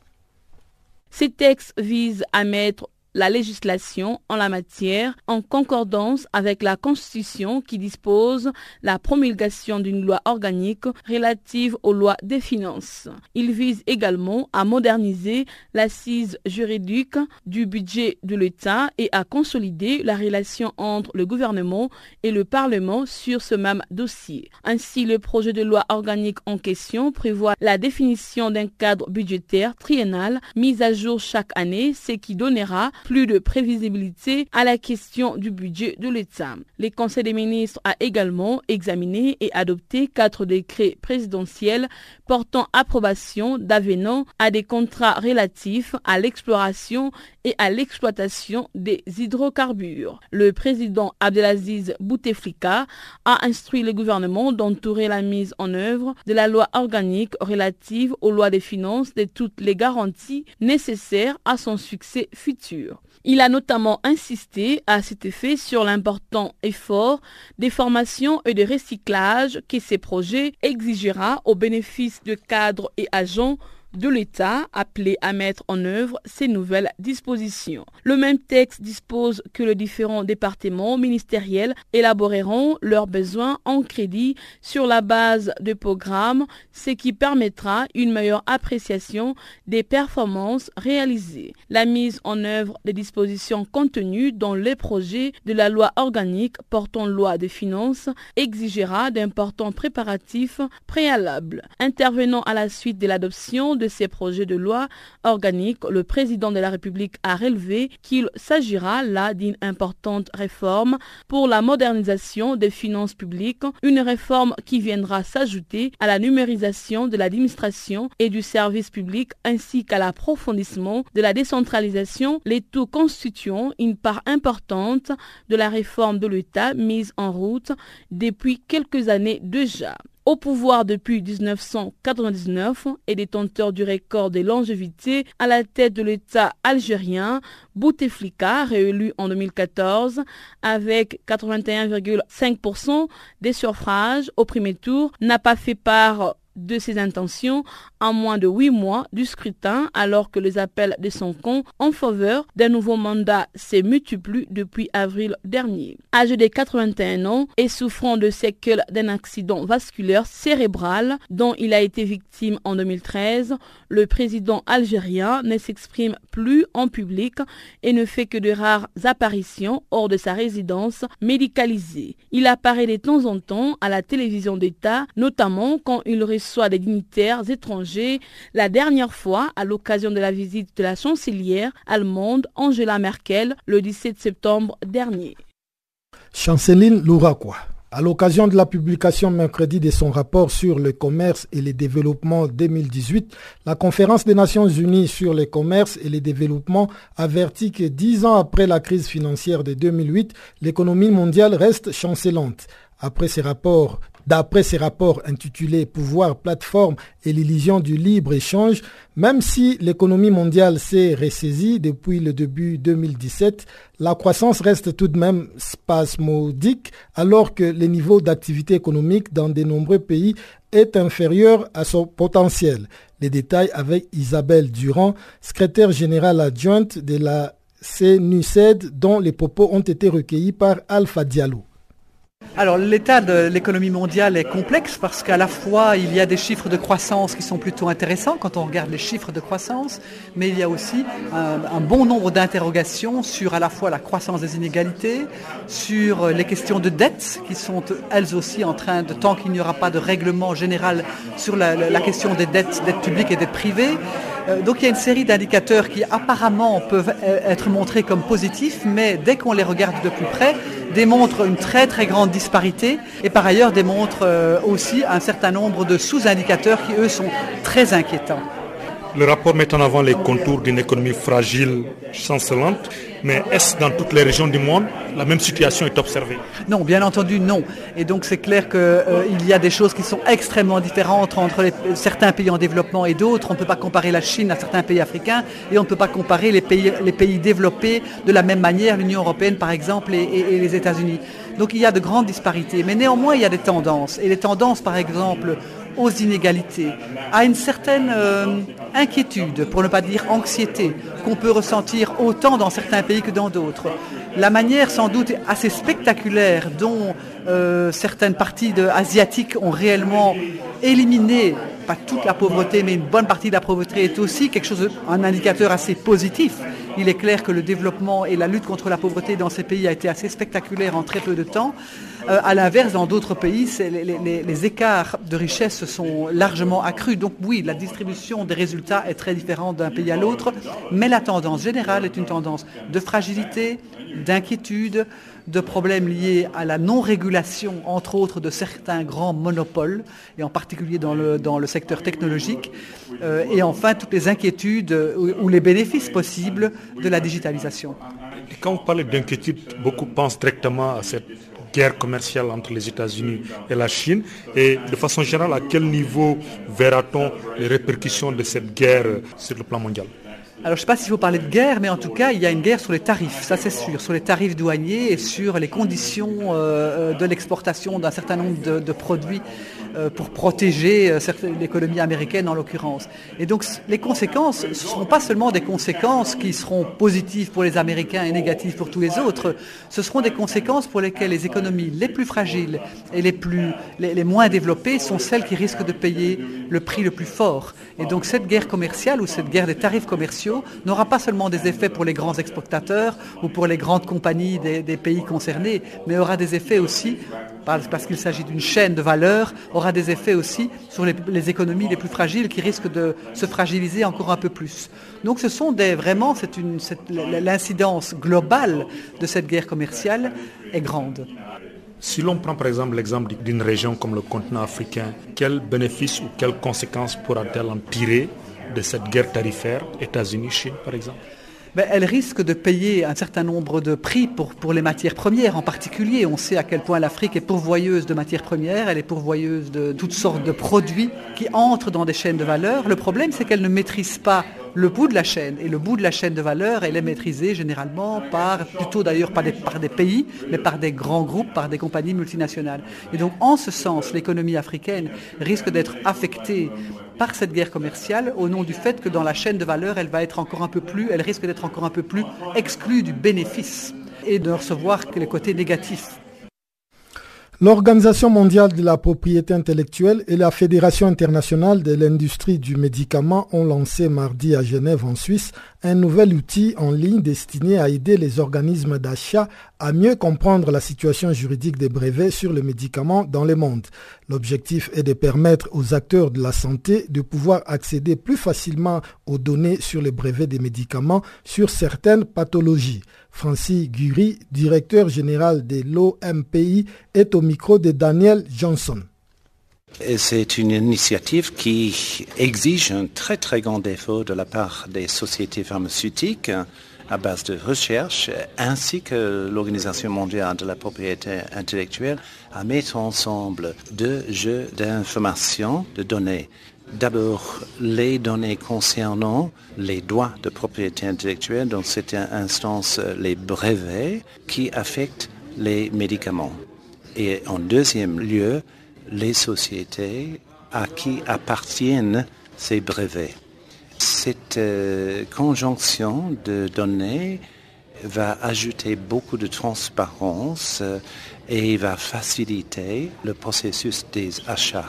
Speaker 11: Ces textes visent à mettre la législation en la matière en concordance avec la Constitution qui dispose la promulgation d'une loi organique relative aux lois des finances. Il vise également à moderniser l'assise juridique du budget de l'État et à consolider la relation entre le gouvernement et le Parlement sur ce même dossier. Ainsi, le projet de loi organique en question prévoit la définition d'un cadre budgétaire triennal mis à jour chaque année, ce qui donnera plus de prévisibilité à la question du budget de l'État. Le Conseil des ministres a également examiné et adopté quatre décrets présidentiels portant approbation d'avenants à des contrats relatifs à l'exploration et à l'exploitation des hydrocarbures. Le président Abdelaziz Bouteflika a instruit le gouvernement d'entourer la mise en œuvre de la loi organique relative aux lois des finances de toutes les garanties nécessaires à son succès futur. Il a notamment insisté à cet effet sur l'important effort des formations et de recyclage que ces projets exigera au bénéfice de cadres et agents de l'État appelé à mettre en œuvre ces nouvelles dispositions. Le même texte dispose que les différents départements ministériels élaboreront leurs besoins en crédit sur la base de programmes, ce qui permettra une meilleure appréciation des performances réalisées. La mise en œuvre des dispositions contenues dans les projets de la loi organique portant loi des finances exigera d'importants préparatifs préalables. Intervenant à la suite de l'adoption de ces projets de loi organique, le président de la République a relevé qu'il s'agira là d'une importante réforme pour la modernisation des finances publiques, une réforme qui viendra s'ajouter à la numérisation de l'administration et du service public ainsi qu'à l'approfondissement de la décentralisation, les tout constituant une part importante de la réforme de l'État mise en route depuis quelques années déjà au pouvoir depuis 1999 et détenteur du record de longévité à la tête de l'État algérien, Bouteflika, réélu en 2014 avec 81,5% des suffrages au premier tour, n'a pas fait part de ses intentions en moins de huit mois du scrutin alors que les appels de son camp en faveur d'un nouveau mandat s'est multiplient depuis avril dernier. Âgé de 81 ans et souffrant de séquelles d'un accident vasculaire cérébral dont il a été victime en 2013, le président algérien ne s'exprime plus en public et ne fait que de rares apparitions hors de sa résidence médicalisée. Il apparaît de temps en temps à la télévision d'État, notamment quand il reçoit des dignitaires étrangers, la dernière fois à l'occasion de la visite de la chancelière allemande Angela Merkel le 17 septembre dernier.
Speaker 1: Chanceline Louraquois. À l'occasion de la publication mercredi de son rapport sur le commerce et le développement 2018, la conférence des Nations Unies sur le commerce et le développement avertit que dix ans après la crise financière de 2008, l'économie mondiale reste chancelante. Après ces rapports D'après ces rapports intitulés Pouvoir, plateforme et l'illusion du libre-échange, même si l'économie mondiale s'est ressaisie depuis le début 2017, la croissance reste tout de même spasmodique alors que le niveau d'activité économique dans de nombreux pays est inférieur à son potentiel. Les détails avec Isabelle Durand, secrétaire générale adjointe de la CNUCED dont les propos ont été recueillis par Alpha Diallo.
Speaker 12: Alors l'état de l'économie mondiale est complexe parce qu'à la fois il y a des chiffres de croissance qui sont plutôt intéressants quand on regarde les chiffres de croissance, mais il y a aussi un, bon nombre d'interrogations sur à la fois la croissance des inégalités, sur les questions de dette qui sont elles aussi en train de, tant qu'il n'y aura pas de règlement général sur la, question des dettes, dettes publiques et dettes privées, euh, donc il y a une série d'indicateurs qui apparemment peuvent euh, être montrés comme positifs, mais dès qu'on les regarde de plus près, démontrent une très très grande disparité et par ailleurs démontrent euh, aussi un certain nombre de sous-indicateurs qui eux sont très inquiétants.
Speaker 13: Le rapport met en avant les contours d'une économie fragile, chancelante, mais est-ce dans toutes les régions du monde la même situation est observée?
Speaker 12: Non, bien entendu, non. Et donc c'est clair qu'il euh, y a des choses qui sont extrêmement différentes entre certains pays en développement et d'autres. On ne peut pas comparer la Chine à certains pays africains et on ne peut pas comparer les pays, les pays développés de la même manière, l'Union européenne par exemple et les États-Unis. Donc il y a de grandes disparités. Mais néanmoins, il y a des tendances. Et les tendances, par exemple, aux inégalités, à une certaine euh, inquiétude, pour ne pas dire anxiété, qu'on peut ressentir autant dans certains pays que dans d'autres. La manière sans doute assez spectaculaire dont euh, certaines parties asiatiques ont réellement éliminé, pas toute la pauvreté, mais une bonne partie de la pauvreté est aussi quelque chose, un indicateur assez positif. Il est clair que le développement et la lutte contre la pauvreté dans ces pays a été assez spectaculaire en très peu de temps. Euh, à l'inverse, dans d'autres pays, les, écarts de richesse sont largement accrus. Donc oui, la distribution des résultats est très différente d'un pays à l'autre, mais la tendance générale est une tendance de fragilité, d'inquiétude, de problèmes liés à la non-régulation, entre autres, de certains grands monopoles, et en particulier dans le, secteur technologique, euh, et enfin toutes les inquiétudes ou, ou les bénéfices possibles de la digitalisation.
Speaker 13: Et quand vous parlez d'inquiétude, beaucoup pensent directement à cette guerre commerciale entre les États-Unis et la Chine Et de façon générale, à quel niveau verra-t-on les répercussions de cette guerre sur le plan mondial?
Speaker 12: Alors je ne sais pas s'il faut parler de guerre, mais en tout cas, il y a une guerre sur les tarifs, ça c'est sûr, sur les tarifs douaniers et sur les conditions euh, de l'exportation d'un certain nombre de, produits euh, pour protéger euh, l'économie américaine en l'occurrence. Et donc les conséquences, ce ne seront pas seulement des conséquences qui seront positives pour les Américains et négatives pour tous les autres, ce seront des conséquences pour lesquelles les économies les plus fragiles et les, moins développées sont celles qui risquent de payer le prix le plus fort. Et donc cette guerre commerciale ou cette guerre des tarifs commerciaux n'aura pas seulement des effets pour les grands exportateurs ou pour les grandes compagnies des pays concernés, mais aura des effets aussi parce qu'il s'agit d'une chaîne de valeur, aura des effets aussi sur les, économies les plus fragiles qui risquent de se fragiliser encore un peu plus. Donc ce sont des, vraiment, l'incidence globale de cette guerre commerciale est grande.
Speaker 13: Si l'on prend par exemple l'exemple d'une région comme le continent africain, quels bénéfices ou quelles conséquences pourra-t-elle en tirer de cette guerre tarifaire États-Unis-Chine par exemple?
Speaker 12: Ben, elle risque de payer un certain nombre de prix pour, les matières premières en particulier. On sait à quel point l'Afrique est pourvoyeuse de matières premières, elle est pourvoyeuse de toutes sortes de produits qui entrent dans des chaînes de valeur. Le problème, c'est qu'elle ne maîtrise pas le bout de la chaîne. Et le bout de la chaîne de valeur, elle est maîtrisée généralement par, plutôt d'ailleurs par par des pays, mais par des grands groupes, par des compagnies multinationales. Et donc, en ce sens, l'économie africaine risque d'être affectée par cette guerre commerciale au nom du fait que dans la chaîne de valeur, elle va encore un peu plus, elle risque d'être encore un peu plus exclue du bénéfice et de recevoir que les côtés négatifs
Speaker 1: L'Organisation mondiale de la propriété intellectuelle et la Fédération internationale de l'industrie du médicament ont lancé mardi à Genève en Suisse un nouvel outil en ligne destiné à aider les organismes d'achat à mieux comprendre la situation juridique des brevets sur les médicaments dans le monde. L'objectif est de permettre aux acteurs de la santé de pouvoir accéder plus facilement aux données sur les brevets des médicaments sur certaines pathologies. Francis Gury, directeur général de l'OMPI, est au micro de Daniel Johnson.
Speaker 14: C'est une initiative qui exige un très très grand effort de la part des sociétés pharmaceutiques à base de recherche, ainsi que l'Organisation mondiale de la propriété intellectuelle, à mettre ensemble deux jeux d'information, de données. D'abord, les données concernant les droits de propriété intellectuelle, dans cette instance les brevets qui affectent les médicaments. Et en deuxième lieu, les sociétés à qui appartiennent ces brevets. Cette euh, conjonction de données va ajouter beaucoup de transparence euh, et va faciliter le processus des achats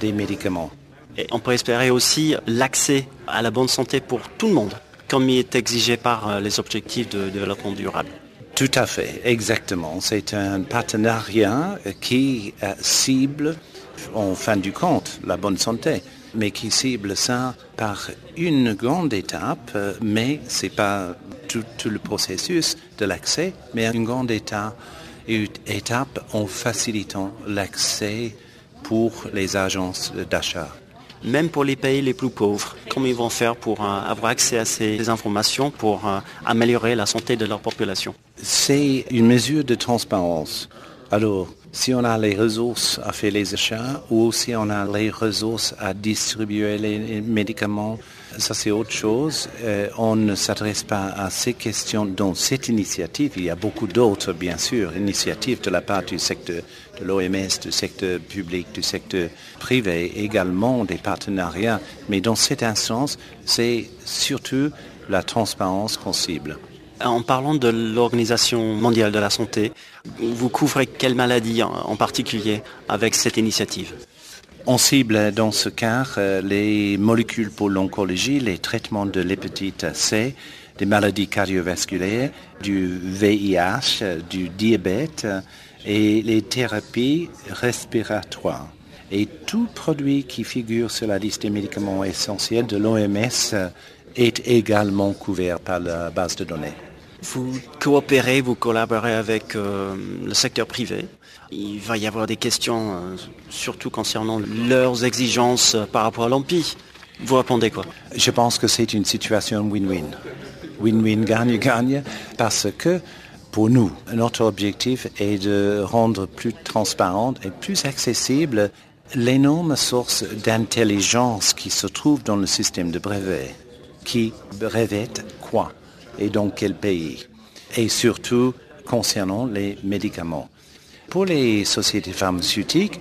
Speaker 14: des médicaments.
Speaker 15: Et on peut espérer aussi l'accès à la bonne santé pour tout le monde, comme il est exigé par euh, les objectifs de développement durable.
Speaker 14: Tout à fait, exactement. C'est un partenariat qui cible, en fin du compte, la bonne santé, mais qui cible ça par une grande étape, mais ce n'est pas tout, le processus de l'accès, mais une grande étape en facilitant l'accès pour les agences d'achat
Speaker 15: même pour les pays les plus pauvres, comment ils vont faire pour euh, avoir accès à ces informations pour euh, améliorer la santé de leur population
Speaker 14: C'est une mesure de transparence. Alors, si on a les ressources à faire les achats ou si on a les ressources à distribuer les médicaments, ça c'est autre chose. Euh, on ne s'adresse pas à ces questions dans cette initiative. Il y a beaucoup d'autres, bien sûr, initiatives de la part du secteur de l'OMS, du secteur public, du secteur privé, également des partenariats. Mais dans cette instance, c'est surtout la transparence qu'on cible.
Speaker 15: En parlant de l'Organisation mondiale de la santé, vous couvrez quelle maladie en particulier avec cette initiative?
Speaker 14: On cible dans ce cas euh, les molécules pour l'oncologie, les traitements de l'hépatite C, des maladies cardiovasculaires, du VIH, du diabète et les thérapies respiratoires. Et tout produit qui figure sur la liste des médicaments essentiels de l'OMS est également couvert par la base de données.
Speaker 15: Vous coopérez, vous collaborez avec euh, le secteur privé. Il va y avoir des questions, euh, surtout concernant leurs exigences par rapport à l'AMPI. Vous répondez quoi?
Speaker 14: Je pense que c'est une situation win-win. Win-win, gagne-gagne, parce que pour nous, notre objectif est de rendre plus transparente et plus accessible l'énorme source d'intelligence qui se trouve dans le système de brevets. Qui brevette quoi et dans quel pays, et surtout concernant les médicaments. Pour les sociétés pharmaceutiques,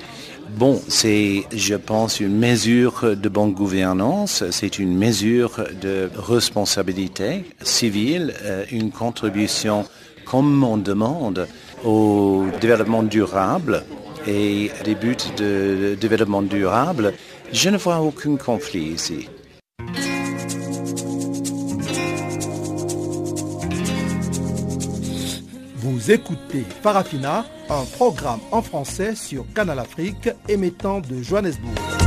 Speaker 14: Bon, c'est, je pense, une mesure de bonne gouvernance, c'est une mesure de responsabilité civile, euh, une contribution comme on demande au développement durable et des buts de développement durable. Je ne vois aucun conflit ici.
Speaker 16: Vous écoutez Farafina, un programme en français sur Canal Afrique émettant de Johannesburg.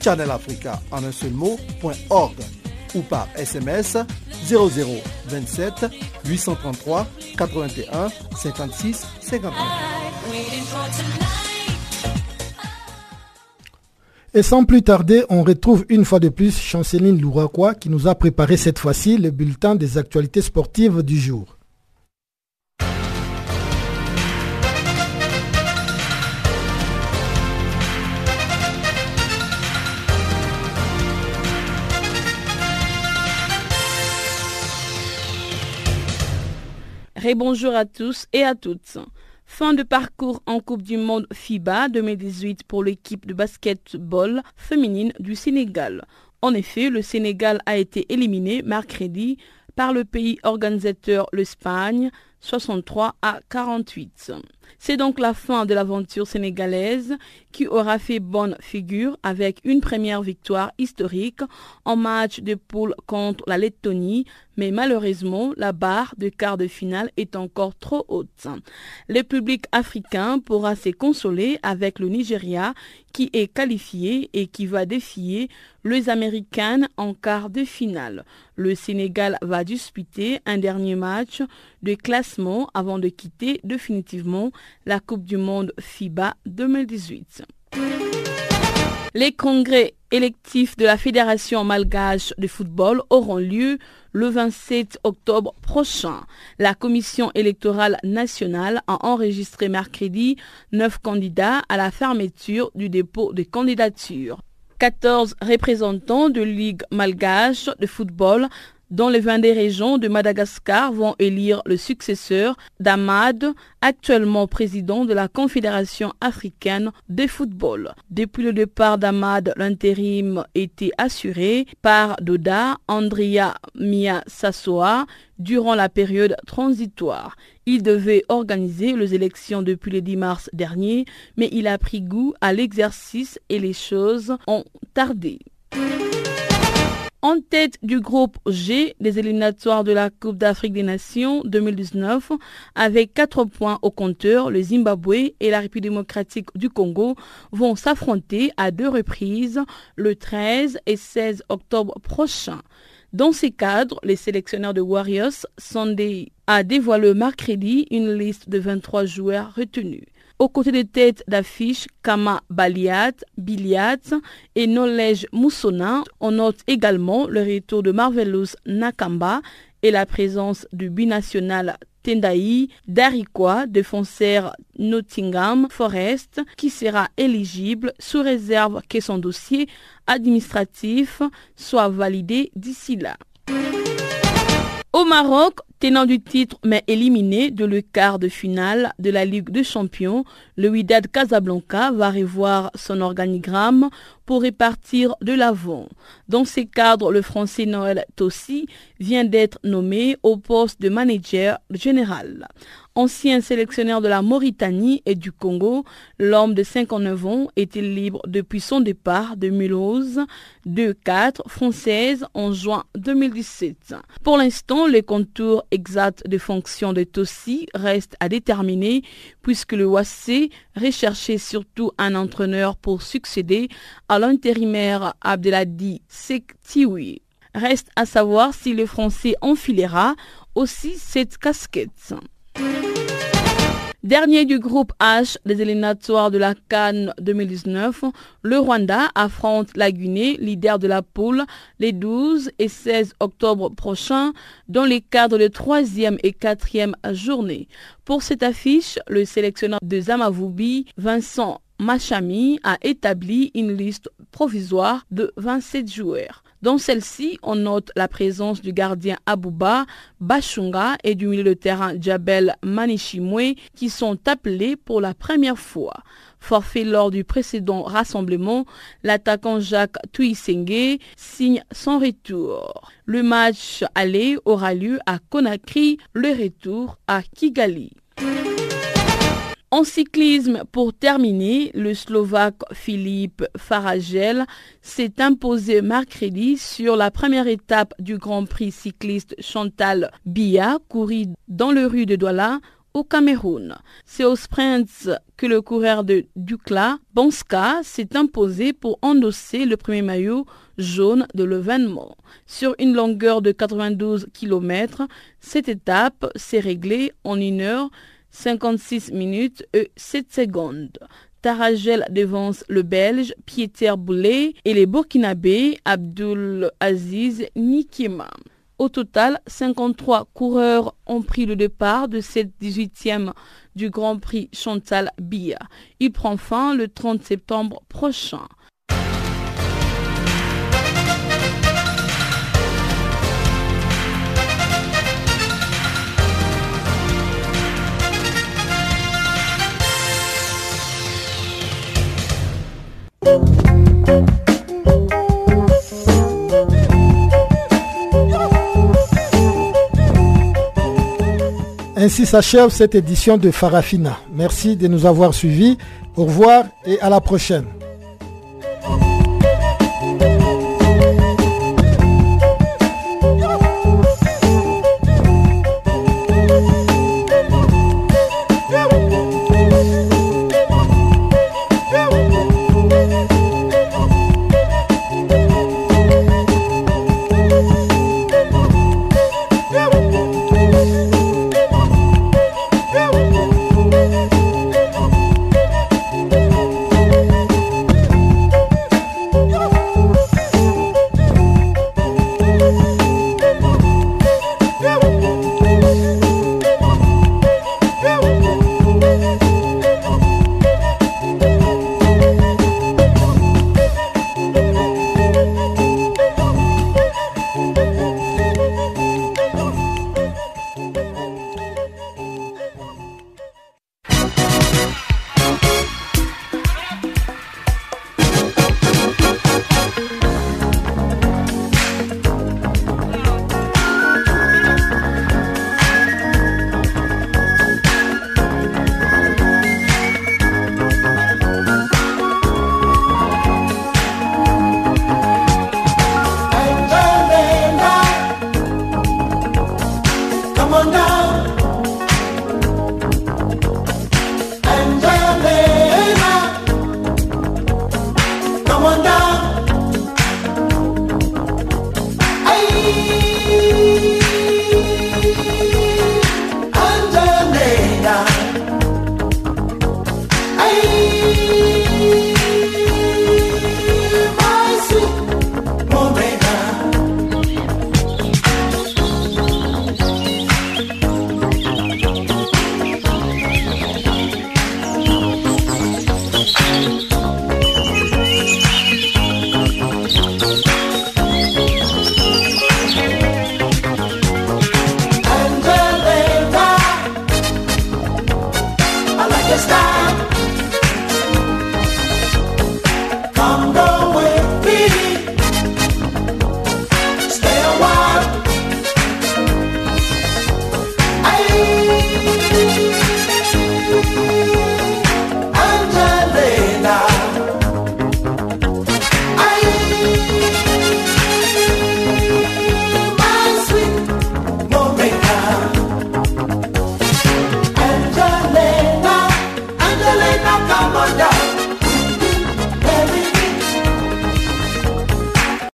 Speaker 16: farafina.channelafrica en un seul mot, ou par SMS 0027 833 81 56 59.
Speaker 1: Et sans plus tarder, on retrouve une fois de plus Chanceline Louraquois qui nous a préparé cette fois-ci le bulletin des actualités sportives du jour.
Speaker 11: Bonjour à tous et à toutes. Fin de parcours en Coupe du Monde FIBA 2018 pour l'équipe de basketball féminine du Sénégal. En effet, le Sénégal a été éliminé mercredi par le pays organisateur l'Espagne 63 à 48. C'est donc la fin de l'aventure sénégalaise qui aura fait bonne figure avec une première victoire historique en match de poule contre la Lettonie, mais malheureusement, la barre de quart de finale est encore trop haute. Le public africain pourra se consoler avec le Nigeria qui est qualifié et qui va défier les Américaines en quart de finale. Le Sénégal va disputer un dernier match de classement avant de quitter définitivement la Coupe du Monde FIBA 2018. Les congrès électifs de la Fédération malgache de football auront lieu le 27 octobre prochain. La Commission électorale nationale a enregistré mercredi neuf candidats à la fermeture du dépôt de candidatures. 14 représentants de Ligue malgache de football dans les 20 régions de Madagascar vont élire le successeur d'Ahmad, actuellement président de la Confédération africaine de football. Depuis le départ d'Ahmad, l'intérim était assuré par Doda Andrea Mia Sassoa durant la période transitoire. Il devait organiser les élections depuis le 10 mars dernier, mais il a pris goût à l'exercice et les choses ont tardé. En tête du groupe G des éliminatoires de la Coupe d'Afrique des Nations 2019, avec 4 points au compteur, le Zimbabwe et la République démocratique du Congo vont s'affronter à deux reprises le 13 et 16 octobre prochain. Dans ces cadres, les sélectionneurs de Warriors Sunday a dévoilé mercredi une liste de 23 joueurs retenus. Aux côtés des têtes d'affiche Kama Baliat, Biliat et Nolej Moussona, on note également le retour de Marvelous Nakamba et la présence du binational Tendai Darikwa, défenseur Nottingham Forest, qui sera éligible sous réserve que son dossier administratif soit validé d'ici là. Au Maroc, tenant du titre mais éliminé de le quart de finale de la Ligue des Champions, le Wydad Casablanca va revoir son organigramme pour répartir de l'avant. Dans ces cadres, le français Noël Tossi vient d'être nommé au poste de manager général. Ancien sélectionneur de la Mauritanie et du Congo, l'homme de 59 ans était libre depuis son départ de Mulhouse 2-4 française en juin 2017. Pour l'instant, les contours exacts des fonctions de Tossi restent à déterminer puisque le OAC recherchait surtout un entraîneur pour succéder à l'intérimaire Abdelhadi Sektioui. Reste à savoir si le Français enfilera aussi cette casquette. Dernier du groupe H des éliminatoires de la Cannes 2019, le Rwanda affronte la Guinée, leader de la poule, les 12 et 16 octobre prochains dans les cadres de troisième et quatrième journée. Pour cette affiche, le sélectionneur de Zamavoubi, Vincent Machami, a établi une liste provisoire de 27 joueurs. Dans celle-ci, on note la présence du gardien Abouba Bachunga et du milieu de terrain Djabel Manichimwe qui sont appelés pour la première fois. Forfait lors du précédent rassemblement, l'attaquant Jacques Tuisenge signe son retour. Le match aller aura lieu à Conakry, le retour à Kigali. En cyclisme, pour terminer, le Slovaque Philippe Faragel s'est imposé mercredi sur la première étape du Grand Prix cycliste Chantal Bia, couru dans le rue de Douala au Cameroun. C'est au sprint que le coureur de Dukla, Banska, s'est imposé pour endosser le premier maillot jaune de l'événement. Sur une longueur de 92 km, cette étape s'est réglée en une heure 56 minutes et 7 secondes. Taragel devance le Belge Pieter Boulet et les Burkinabés Abdul Aziz Nikima. Au total, 53 coureurs ont pris le départ de cette 18e du Grand Prix Chantal Bia. Il prend fin le 30 septembre prochain.
Speaker 3: Ainsi s'achève cette édition de Farafina. Merci de nous avoir suivis. Au revoir et à la prochaine.